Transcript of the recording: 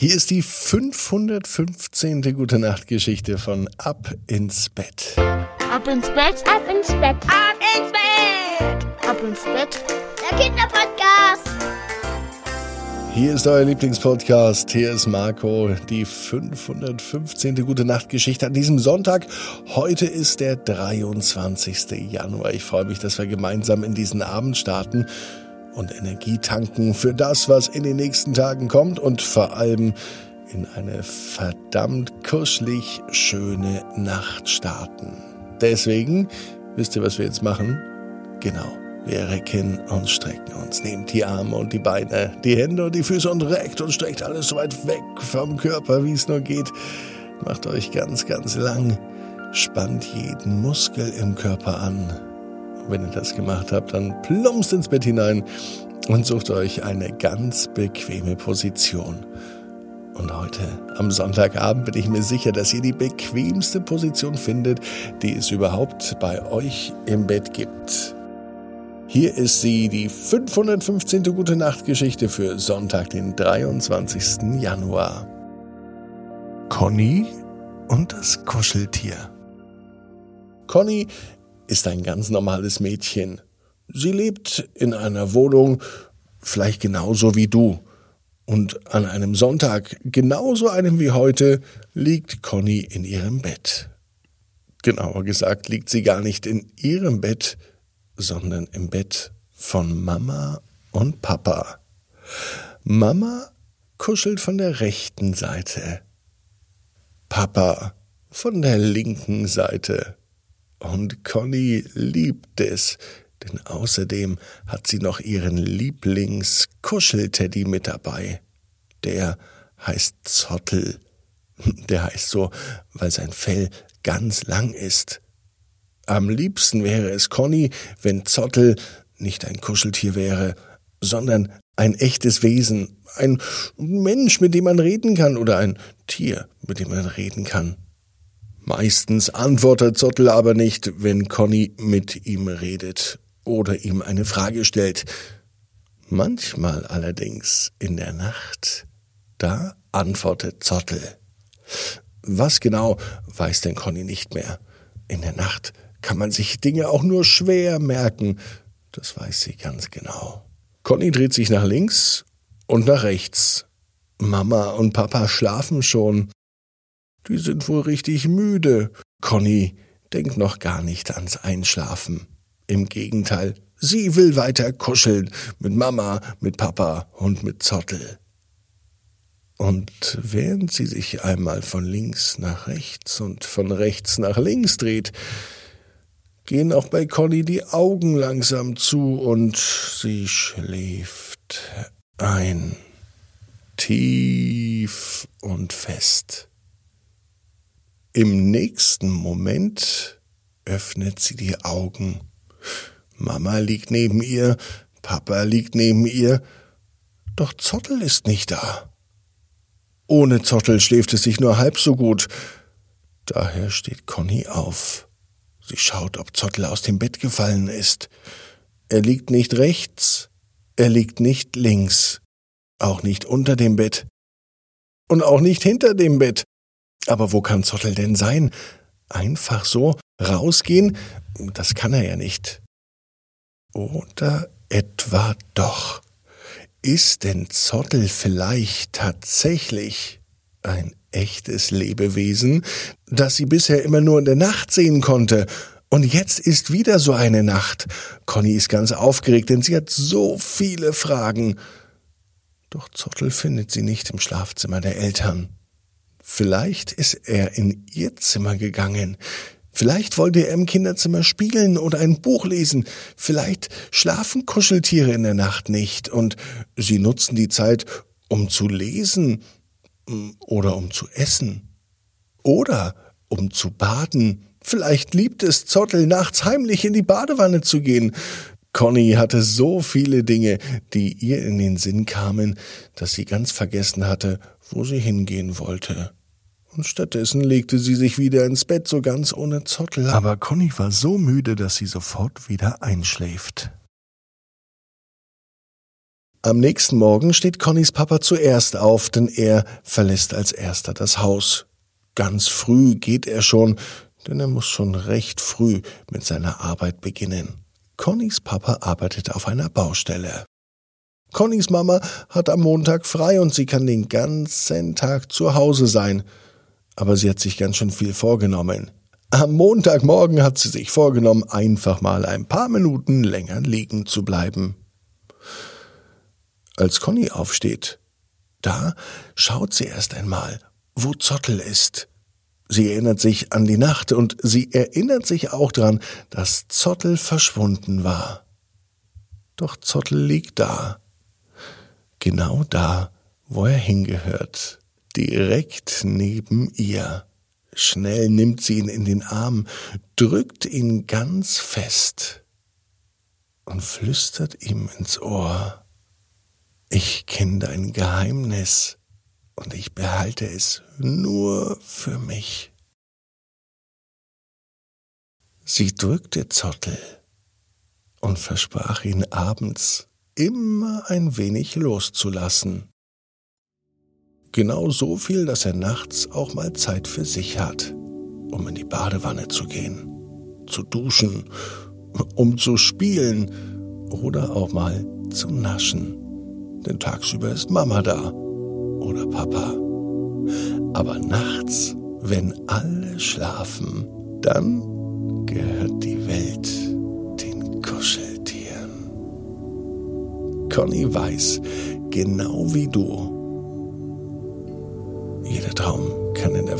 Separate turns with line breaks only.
Hier ist die 515. Gute Nacht Geschichte von Ab ins Bett.
Ab ins Bett, ab ins Bett, ab ins Bett, ab ins Bett. Der Kinderpodcast.
Hier ist euer Lieblingspodcast. Hier ist Marco. Die 515. Gute Nacht Geschichte an diesem Sonntag. Heute ist der 23. Januar. Ich freue mich, dass wir gemeinsam in diesen Abend starten und Energie tanken für das, was in den nächsten Tagen kommt und vor allem in eine verdammt kuschelig schöne Nacht starten. Deswegen, wisst ihr, was wir jetzt machen? Genau. Wir recken und strecken uns, nehmt die Arme und die Beine, die Hände und die Füße und reckt und streckt alles so weit weg vom Körper, wie es nur geht. Macht euch ganz, ganz lang, spannt jeden Muskel im Körper an wenn ihr das gemacht habt, dann plumpst ins Bett hinein und sucht euch eine ganz bequeme Position. Und heute, am Sonntagabend, bin ich mir sicher, dass ihr die bequemste Position findet, die es überhaupt bei euch im Bett gibt. Hier ist sie, die 515. Gute Nacht Geschichte für Sonntag, den 23. Januar. Conny und das Kuscheltier. Conny ist ein ganz normales Mädchen. Sie lebt in einer Wohnung, vielleicht genauso wie du. Und an einem Sonntag, genauso einem wie heute, liegt Conny in ihrem Bett. Genauer gesagt liegt sie gar nicht in ihrem Bett, sondern im Bett von Mama und Papa. Mama kuschelt von der rechten Seite, Papa von der linken Seite. Und Conny liebt es, denn außerdem hat sie noch ihren Lieblingskuschelteddy mit dabei. Der heißt Zottel. Der heißt so, weil sein Fell ganz lang ist. Am liebsten wäre es Conny, wenn Zottel nicht ein Kuscheltier wäre, sondern ein echtes Wesen, ein Mensch, mit dem man reden kann, oder ein Tier, mit dem man reden kann. Meistens antwortet Zottel aber nicht, wenn Conny mit ihm redet oder ihm eine Frage stellt. Manchmal allerdings in der Nacht, da antwortet Zottel. Was genau, weiß denn Conny nicht mehr. In der Nacht kann man sich Dinge auch nur schwer merken. Das weiß sie ganz genau. Conny dreht sich nach links und nach rechts. Mama und Papa schlafen schon. Die sind wohl richtig müde. Conny denkt noch gar nicht ans Einschlafen. Im Gegenteil, sie will weiter kuscheln mit Mama, mit Papa und mit Zottel. Und während sie sich einmal von links nach rechts und von rechts nach links dreht, gehen auch bei Conny die Augen langsam zu und sie schläft ein, tief und fest. Im nächsten Moment öffnet sie die Augen. Mama liegt neben ihr, Papa liegt neben ihr, doch Zottel ist nicht da. Ohne Zottel schläft es sich nur halb so gut. Daher steht Conny auf. Sie schaut, ob Zottel aus dem Bett gefallen ist. Er liegt nicht rechts, er liegt nicht links, auch nicht unter dem Bett und auch nicht hinter dem Bett. Aber wo kann Zottel denn sein? Einfach so rausgehen? Das kann er ja nicht. Oder etwa doch. Ist denn Zottel vielleicht tatsächlich ein echtes Lebewesen, das sie bisher immer nur in der Nacht sehen konnte? Und jetzt ist wieder so eine Nacht. Conny ist ganz aufgeregt, denn sie hat so viele Fragen. Doch Zottel findet sie nicht im Schlafzimmer der Eltern. Vielleicht ist er in ihr Zimmer gegangen. Vielleicht wollte er im Kinderzimmer spielen oder ein Buch lesen. Vielleicht schlafen Kuscheltiere in der Nacht nicht und sie nutzen die Zeit, um zu lesen mm, oder um zu essen oder um zu baden. Vielleicht liebt es Zottel, nachts heimlich in die Badewanne zu gehen. Conny hatte so viele Dinge, die ihr in den Sinn kamen, dass sie ganz vergessen hatte, wo sie hingehen wollte und stattdessen legte sie sich wieder ins Bett, so ganz ohne Zottel. Aber Conny war so müde, dass sie sofort wieder einschläft. Am nächsten Morgen steht Connys Papa zuerst auf, denn er verlässt als erster das Haus. Ganz früh geht er schon, denn er muss schon recht früh mit seiner Arbeit beginnen. Connys Papa arbeitet auf einer Baustelle. Connys Mama hat am Montag frei und sie kann den ganzen Tag zu Hause sein. Aber sie hat sich ganz schön viel vorgenommen. Am Montagmorgen hat sie sich vorgenommen, einfach mal ein paar Minuten länger liegen zu bleiben als Conny aufsteht. Da schaut sie erst einmal, wo Zottel ist. Sie erinnert sich an die Nacht und sie erinnert sich auch daran, dass Zottel verschwunden war. Doch Zottel liegt da, genau da, wo er hingehört, direkt neben ihr. Schnell nimmt sie ihn in den Arm, drückt ihn ganz fest und flüstert ihm ins Ohr. Ich kenne dein Geheimnis und ich behalte es nur für mich. Sie drückte Zottel und versprach ihn abends immer ein wenig loszulassen. Genau so viel, dass er nachts auch mal Zeit für sich hat, um in die Badewanne zu gehen, zu duschen, um zu spielen oder auch mal zu naschen denn tagsüber ist Mama da oder Papa. Aber nachts, wenn alle schlafen, dann gehört die Welt den Kuscheltieren. Conny weiß, genau wie du,